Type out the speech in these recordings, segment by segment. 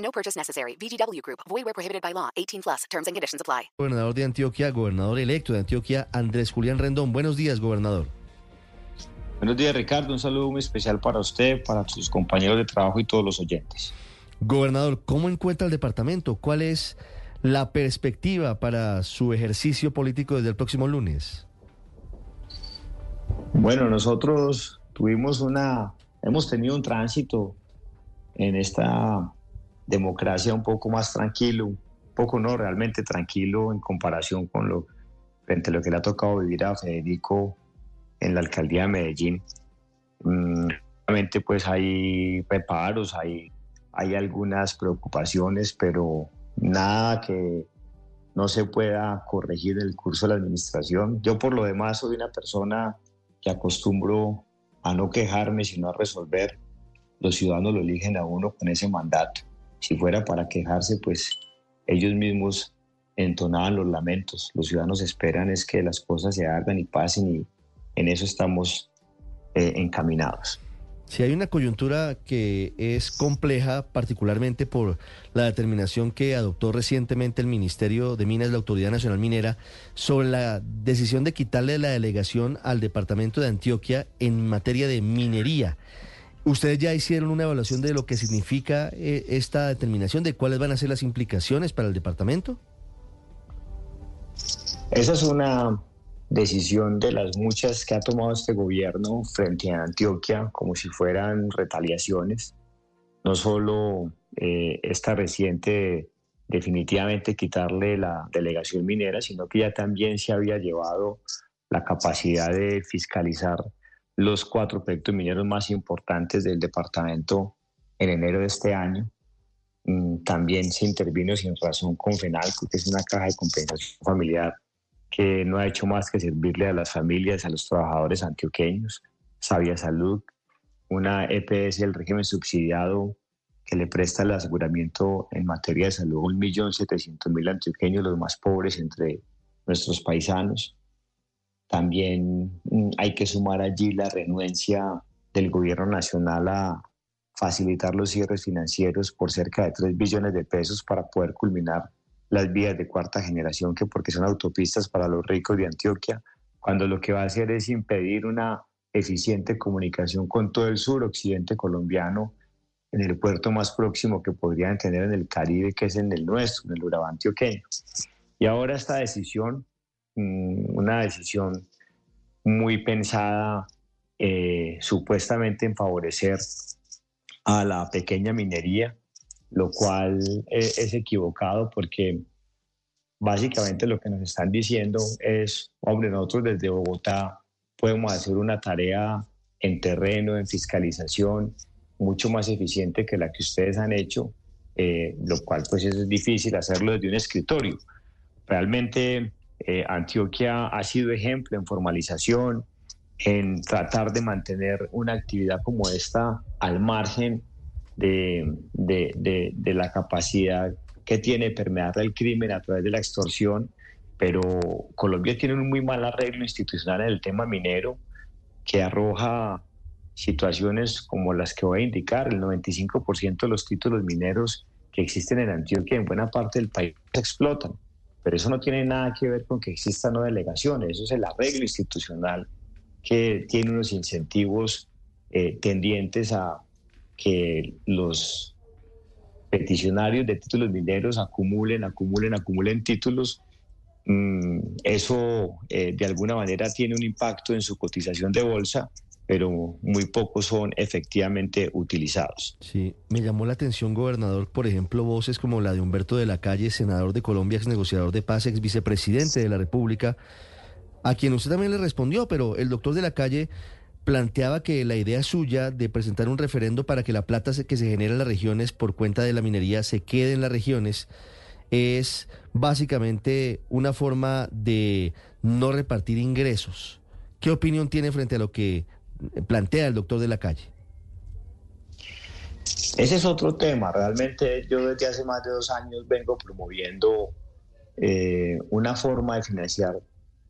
No purchase necessary. VGW Group. Void where prohibited by law. 18 plus. Terms and conditions apply. Gobernador de Antioquia, gobernador electo de Antioquia, Andrés Julián Rendón. Buenos días, gobernador. Buenos días, Ricardo. Un saludo muy especial para usted, para sus compañeros de trabajo y todos los oyentes. Gobernador, ¿cómo encuentra el departamento? ¿Cuál es la perspectiva para su ejercicio político desde el próximo lunes? Bueno, nosotros tuvimos una, hemos tenido un tránsito en esta democracia un poco más tranquilo, un poco no realmente tranquilo en comparación con lo frente a lo que le ha tocado vivir a Federico en la alcaldía de Medellín. Mm, Realmente pues hay reparos, hay, hay algunas preocupaciones, pero nada que no se pueda corregir en el curso de la administración. Yo por lo demás soy una persona que acostumbro a no quejarme, sino a resolver. Los ciudadanos lo eligen a uno con ese mandato. Si fuera para quejarse, pues ellos mismos entonaban los lamentos. Los ciudadanos esperan es que las cosas se hagan y pasen y en eso estamos eh, encaminados. Si hay una coyuntura que es compleja, particularmente por la determinación que adoptó recientemente el Ministerio de Minas, la Autoridad Nacional Minera, sobre la decisión de quitarle la delegación al Departamento de Antioquia en materia de minería. ¿Ustedes ya hicieron una evaluación de lo que significa eh, esta determinación, de cuáles van a ser las implicaciones para el departamento? Esa es una decisión de las muchas que ha tomado este gobierno frente a Antioquia como si fueran retaliaciones. No solo eh, esta reciente definitivamente quitarle la delegación minera, sino que ya también se había llevado la capacidad de fiscalizar los cuatro proyectos mineros más importantes del departamento en enero de este año. Mm, También se intervino sin razón con FENALCO, que es una caja de compensación familiar que no ha hecho más que servirle a las familias, a los trabajadores antioqueños, Sabia Salud, una EPS del régimen subsidiado que le presta el aseguramiento en materia de salud a 1.700.000 antioqueños, los más pobres entre nuestros paisanos. También mm, hay que sumar allí la renuencia del gobierno nacional a facilitar los cierres financieros por cerca de 3 billones de pesos para poder culminar las vías de cuarta generación, que porque son autopistas para los ricos de Antioquia, cuando lo que va a hacer es impedir una eficiente comunicación con todo el sur occidente colombiano en el puerto más próximo que podrían tener en el Caribe, que es en el nuestro, en el Urabá antioqueño. Y ahora esta decisión, una decisión muy pensada eh, supuestamente en favorecer a la pequeña minería, lo cual eh, es equivocado porque básicamente lo que nos están diciendo es, hombre, nosotros desde Bogotá podemos hacer una tarea en terreno, en fiscalización, mucho más eficiente que la que ustedes han hecho, eh, lo cual pues es difícil hacerlo desde un escritorio. Realmente eh, Antioquia ha sido ejemplo en formalización, en tratar de mantener una actividad como esta al margen de, la capacidad que tiene permear el crimen a través de la extorsión, pero Colombia tiene un muy mal arreglo institucional en el tema minero que arroja situaciones como las que voy a indicar. El 95% de los títulos mineros que existen en Antioquia en buena parte del país se explotan, pero eso no tiene nada que ver con que existan no delegaciones, eso es el arreglo institucional que tiene unos incentivos eh, tendientes a que los peticionarios de títulos mineros acumulen, acumulen, acumulen títulos, mm, eso eh, de alguna manera tiene un impacto en su cotización de bolsa, pero muy pocos son efectivamente utilizados. Sí, me llamó la atención, gobernador, por ejemplo, voces como la de Humberto de la Calle, senador de Colombia, ex negociador de paz, ex vicepresidente de la República, a quien usted también le respondió, pero el doctor de la Calle planteaba que la idea suya de presentar un referendo para que la plata que se genera en las regiones por cuenta de la minería se quede en las regiones es básicamente una forma de no repartir ingresos. ¿Qué opinión tiene frente a lo que plantea el doctor de la calle? Ese es otro tema. Realmente yo desde hace más de dos años vengo promoviendo eh, una forma de financiar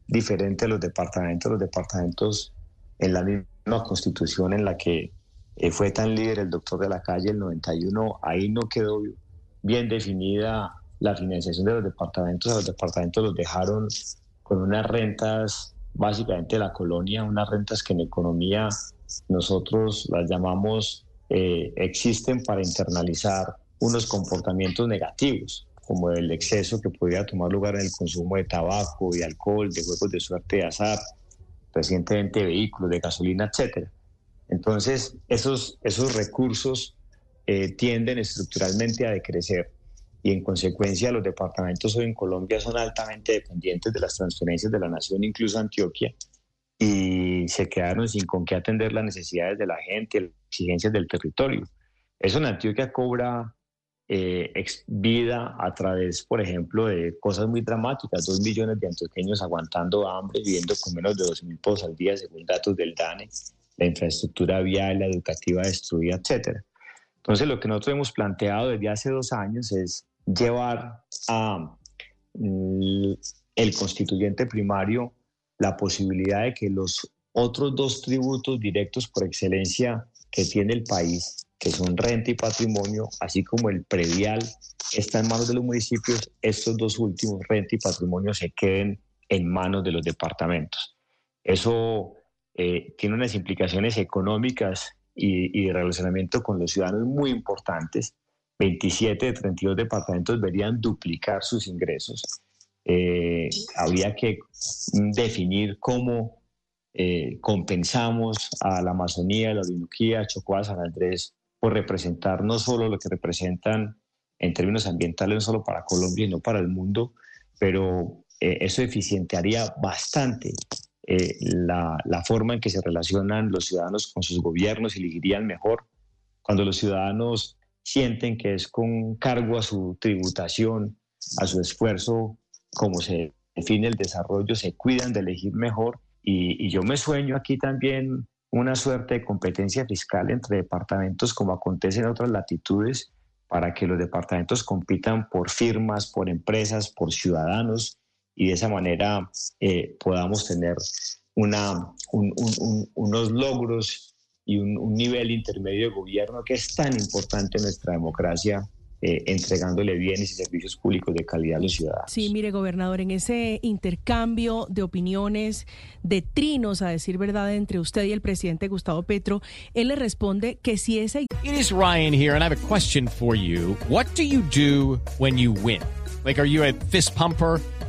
diferente a los departamentos. Los departamentos en la misma constitución en la que eh, fue tan líder el doctor de la calle el 91, ahí no quedó bien definida la financiación de los departamentos. A los departamentos los dejaron con unas rentas básicamente de la colonia, unas rentas que en economía nosotros las llamamos eh, existen para internalizar unos comportamientos negativos, como el exceso que podría tomar lugar en el consumo de tabaco y alcohol, de juegos de suerte de azar, recientemente vehículos, de gasolina, etcétera. Entonces, esos, esos recursos eh, tienden estructuralmente a decrecer y en consecuencia los departamentos hoy en Colombia son altamente dependientes de las transferencias de la nación, incluso Antioquia, y se quedaron sin con qué atender las necesidades de la gente, las exigencias del territorio. Eso en Antioquia cobra eh, vida a través, por ejemplo, de cosas muy dramáticas, dos millones de antioqueños aguantando hambre, viviendo con menos de dos mil pesos al día, según datos del DANE, la infraestructura vial, la educativa destruida, etcétera. Entonces, lo que nosotros hemos planteado desde hace dos años es llevar a mm, el constituyente primario la posibilidad de que los otros dos tributos directos por excelencia que tiene el país, que son renta y patrimonio, así como el predial, está en manos de los municipios, estos dos últimos, renta y patrimonio, se queden en manos de los departamentos. Eso eh, tiene unas implicaciones económicas y, de relacionamiento con los ciudadanos muy importantes. 27 de 32 departamentos deberían duplicar sus ingresos. Eh, habría que definir cómo eh, compensamos a la Amazonía, a la Orinoquía, a San Andrés, por representar no solo lo que representan en términos ambientales, no solo para Colombia, sino para el mundo, pero eh, eso eficientaría bastante la, la, forma en que se relacionan los ciudadanos con sus gobiernos y le mejor. Cuando los ciudadanos sienten que es con cargo a su tributación, a su esfuerzo cómo se define el desarrollo, se cuidan de elegir mejor. Y, yo me sueño aquí también una suerte de competencia fiscal entre departamentos como acontece en otras latitudes para que los departamentos compitan por firmas, por empresas, por ciudadanos y de esa manera eh, podamos tener una, unos logros y un nivel intermedio de gobierno que es tan importante en nuestra democracia eh, entregándole bienes y servicios públicos de calidad a los ciudadanos. Sí, mire, gobernador, en ese intercambio de opiniones, de trinos, a decir verdad, entre usted y el presidente Gustavo Petro, él le responde que si ese... It is Ryan here, and I have a question for you. What do you do when you win? Like, are you a fist pumper?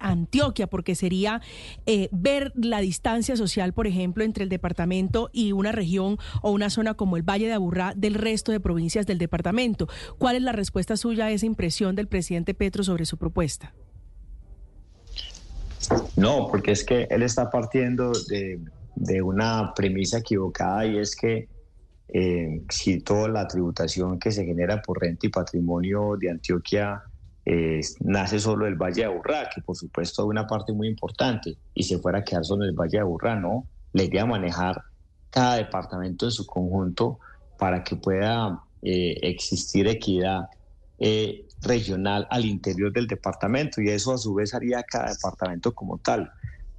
Antioquia, porque sería eh, ver la distancia social, por ejemplo, entre el departamento y una región o una zona como el Valle de Aburrá del resto de provincias del departamento. ¿Cuál es la respuesta suya a esa impresión del presidente Petro sobre su propuesta? No, porque es que él está partiendo de, una premisa equivocada y es que eh, si toda la tributación que se genera por renta y patrimonio de Antioquia nace solo el Valle de Aburrá, que por supuesto es una parte muy importante, y se fuera a quedar solo el Valle de Aburrá, ¿no? La idea de manejar cada departamento en su conjunto para que pueda eh, existir equidad eh, regional al interior del departamento, y eso a su vez haría cada departamento como tal.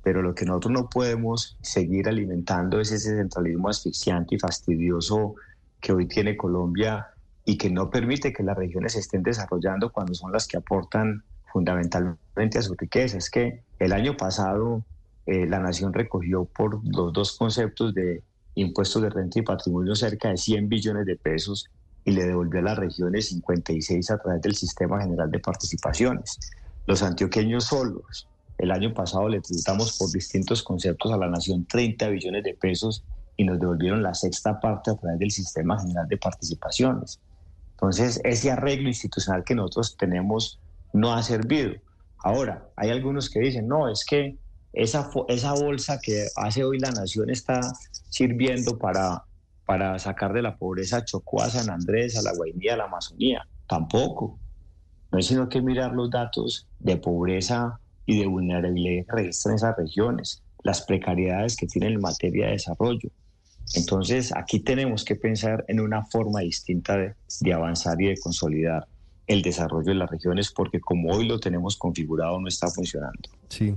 Pero lo que nosotros no podemos seguir alimentando es ese centralismo asfixiante y fastidioso que hoy tiene Colombia y que no permite que las regiones se estén desarrollando cuando son las que aportan fundamentalmente a su riqueza. Es que el año pasado eh, la nación recogió por los dos conceptos de impuestos de renta y patrimonio cerca de 100 billones de pesos y le devolvió a las regiones 56 a través del Sistema General de Participaciones. Los antioqueños solos, el año pasado le tributamos por distintos conceptos a la nación 30 billones de pesos y nos devolvieron la sexta parte a través del Sistema General de Participaciones. Entonces, ese arreglo institucional que nosotros tenemos no ha servido. Ahora, hay algunos que dicen, no, es que esa, esa bolsa que hace hoy la nación está sirviendo para, para sacar de la pobreza a Chocó, a San Andrés, a la Guainía, a la Amazonía. Tampoco. No es sino que mirar los datos de pobreza y de vulnerabilidad que registran esas regiones, las precariedades que tienen en materia de desarrollo. Entonces, aquí tenemos que pensar en una forma distinta de, avanzar y de consolidar el desarrollo de las regiones, porque como hoy lo tenemos configurado, no está funcionando. Sí.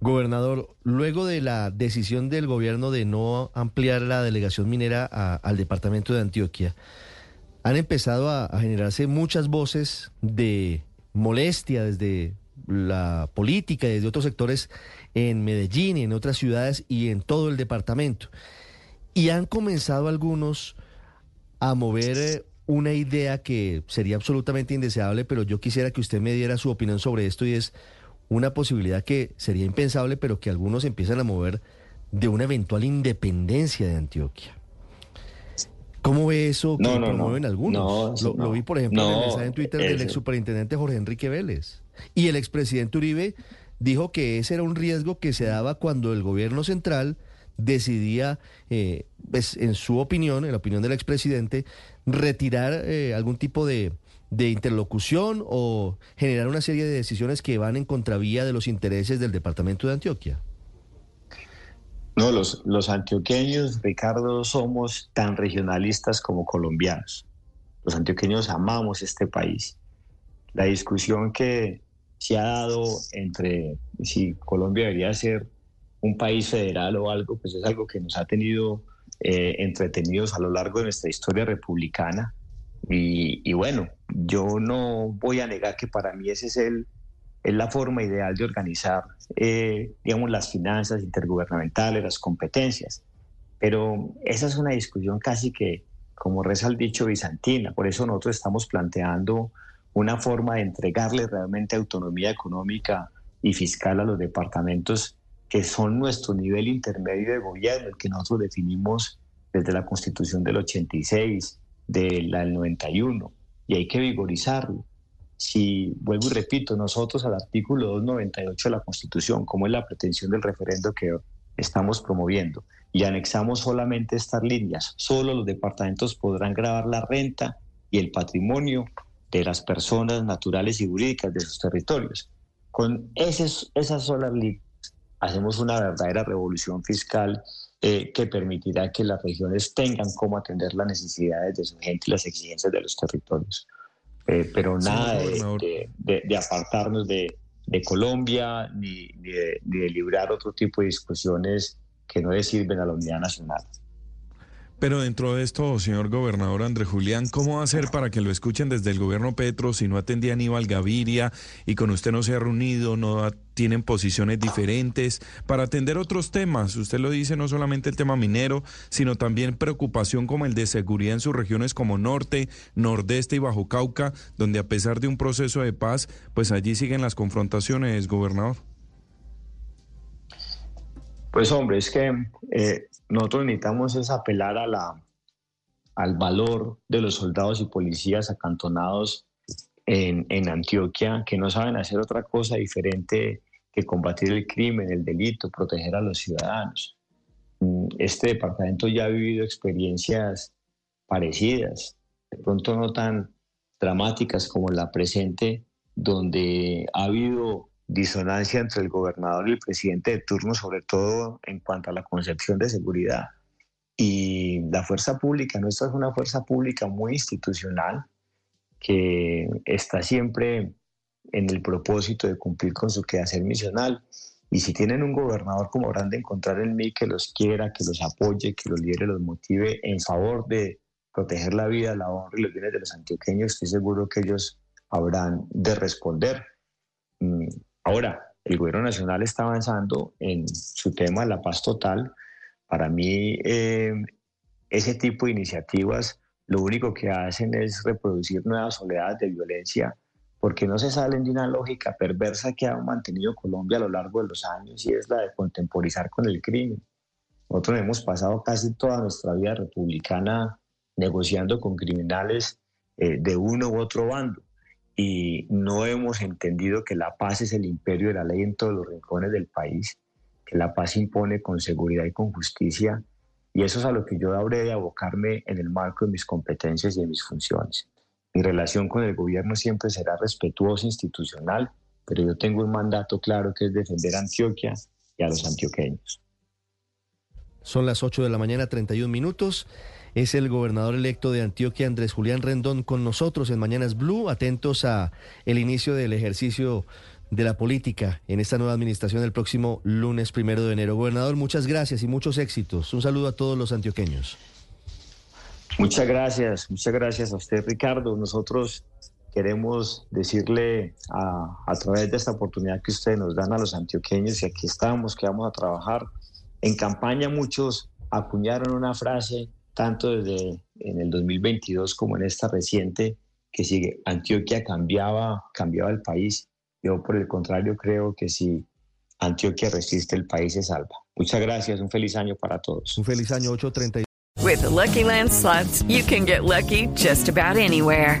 Gobernador, luego de la decisión del gobierno de no ampliar la delegación minera al departamento de Antioquia, han empezado a, a generarse muchas voces de molestia desde la política, desde otros sectores en Medellín, en otras ciudades y en todo el departamento. Y han comenzado algunos a mover eh, una idea que sería absolutamente indeseable, pero yo quisiera que usted me diera su opinión sobre esto y es una posibilidad que sería impensable, pero que algunos empiezan a mover de una eventual independencia de Antioquia. ¿Cómo ve eso que promueven algunos? lo, vi, por ejemplo, en el mensaje en Twitter del ex superintendente Jorge Enrique Vélez. Y el expresidente Uribe dijo que ese era un riesgo que se daba cuando el gobierno central decidía, eh, pues, en su opinión, en la opinión del expresidente, retirar eh, algún tipo de, de interlocución o generar una serie de decisiones que van en contravía de los intereses del departamento de Antioquia? No, los, los antioqueños, Ricardo, somos tan regionalistas como colombianos. Los antioqueños amamos este país. La discusión que se ha dado entre si Colombia debería ser un país federal o algo, pues es algo que nos ha tenido eh, entretenidos a lo largo de nuestra historia republicana. Y, bueno, yo no voy a negar que para mí ese es el, es la forma ideal de organizar, eh, digamos, las finanzas intergubernamentales, las competencias. Pero esa es una discusión casi que, como reza el dicho, bizantina. Por eso nosotros estamos planteando una forma de entregarle realmente autonomía económica y fiscal a los departamentos que son nuestro nivel intermedio de gobierno, el que nosotros definimos desde la Constitución del 86, de la del 91, y hay que vigorizarlo. Si, vuelvo y repito, nosotros al artículo 298 de la Constitución, como es la pretensión del referendo que estamos promoviendo, y anexamos solamente estas líneas, solo los departamentos podrán grabar la renta y el patrimonio de las personas naturales y jurídicas de sus territorios. Con esas, esas solas líneas hacemos una verdadera revolución fiscal eh, que permitirá que las regiones tengan cómo atender las necesidades de su gente y las exigencias de los territorios. Eh, pero nada de, apartarnos de, Colombia ni, de, ni de librar otro tipo de discusiones que no le sirven a la unidad nacional. Pero dentro de esto, señor gobernador André Julián, ¿cómo hacer para que lo escuchen desde el gobierno Petro si no atendía a Aníbal Gaviria y con usted no se ha reunido, no tienen posiciones diferentes para atender otros temas? Usted lo dice, no solamente el tema minero, sino también preocupación como el de seguridad en sus regiones como Norte, Nordeste y Bajo Cauca, donde a pesar de un proceso de paz, pues allí siguen las confrontaciones, gobernador. Pues hombre, es que eh, nosotros necesitamos es apelar a la, al valor de los soldados y policías acantonados en, Antioquia, que no saben hacer otra cosa diferente que combatir el crimen, el delito, proteger a los ciudadanos. Mm, este departamento ya ha vivido experiencias parecidas, de pronto no tan dramáticas como la presente, donde ha habido disonancia entre el gobernador y el presidente de turno, sobre todo en cuanto a la concepción de seguridad. Y la fuerza pública, nuestra es una fuerza pública muy institucional que está siempre en el propósito de cumplir con su quehacer misional. Y si tienen un gobernador como habrán de encontrar en mí que los quiera, que los apoye, que los lidere, los motive en favor de proteger la vida, la honra y los bienes de los antioqueños, estoy seguro que ellos habrán de responder. Mm, Ahora, el gobierno nacional está avanzando en su tema de la paz total Para mí, eh, ese tipo de iniciativas lo único que hacen es reproducir nuevas oleadas de violencia porque no se salen de una lógica perversa que ha mantenido Colombia a lo largo de los años y es la de contemporizar con el crimen. Nosotros hemos pasado casi toda nuestra vida republicana negociando con criminales eh, de uno u otro bando y no hemos entendido que la paz es el imperio de la ley en todos los rincones del país, que la paz impone con seguridad y con justicia y eso es a lo que yo habré de abocarme en el marco de mis competencias y de mis funciones. Mi relación con el gobierno siempre será respetuosa, institucional, pero yo tengo un mandato claro que es defender a Antioquia y a los antioqueños. Son las 8 de la mañana, 31 minutos. Es el gobernador electo de Antioquia, Andrés Julián Rendón, con nosotros en Mañanas Blue, atentos a el inicio del ejercicio de la política en esta nueva administración el próximo lunes primero de enero. Gobernador, muchas gracias y muchos éxitos. Un saludo a todos los antioqueños. Muchas gracias, muchas gracias a usted, Ricardo. Nosotros queremos decirle a, a, través de esta oportunidad que ustedes nos dan a los antioqueños y aquí estamos, que vamos a trabajar. En campaña muchos acuñaron una frase, tanto desde en el 2022 como en esta reciente, que sigue, Antioquia cambiaba, cambiaba el país. Yo, por el contrario, creo que si Antioquia resiste, el país se salva. Muchas gracias. Un feliz año para todos. Un feliz año 830. With the Lucky Land slots, you can get lucky just about anywhere.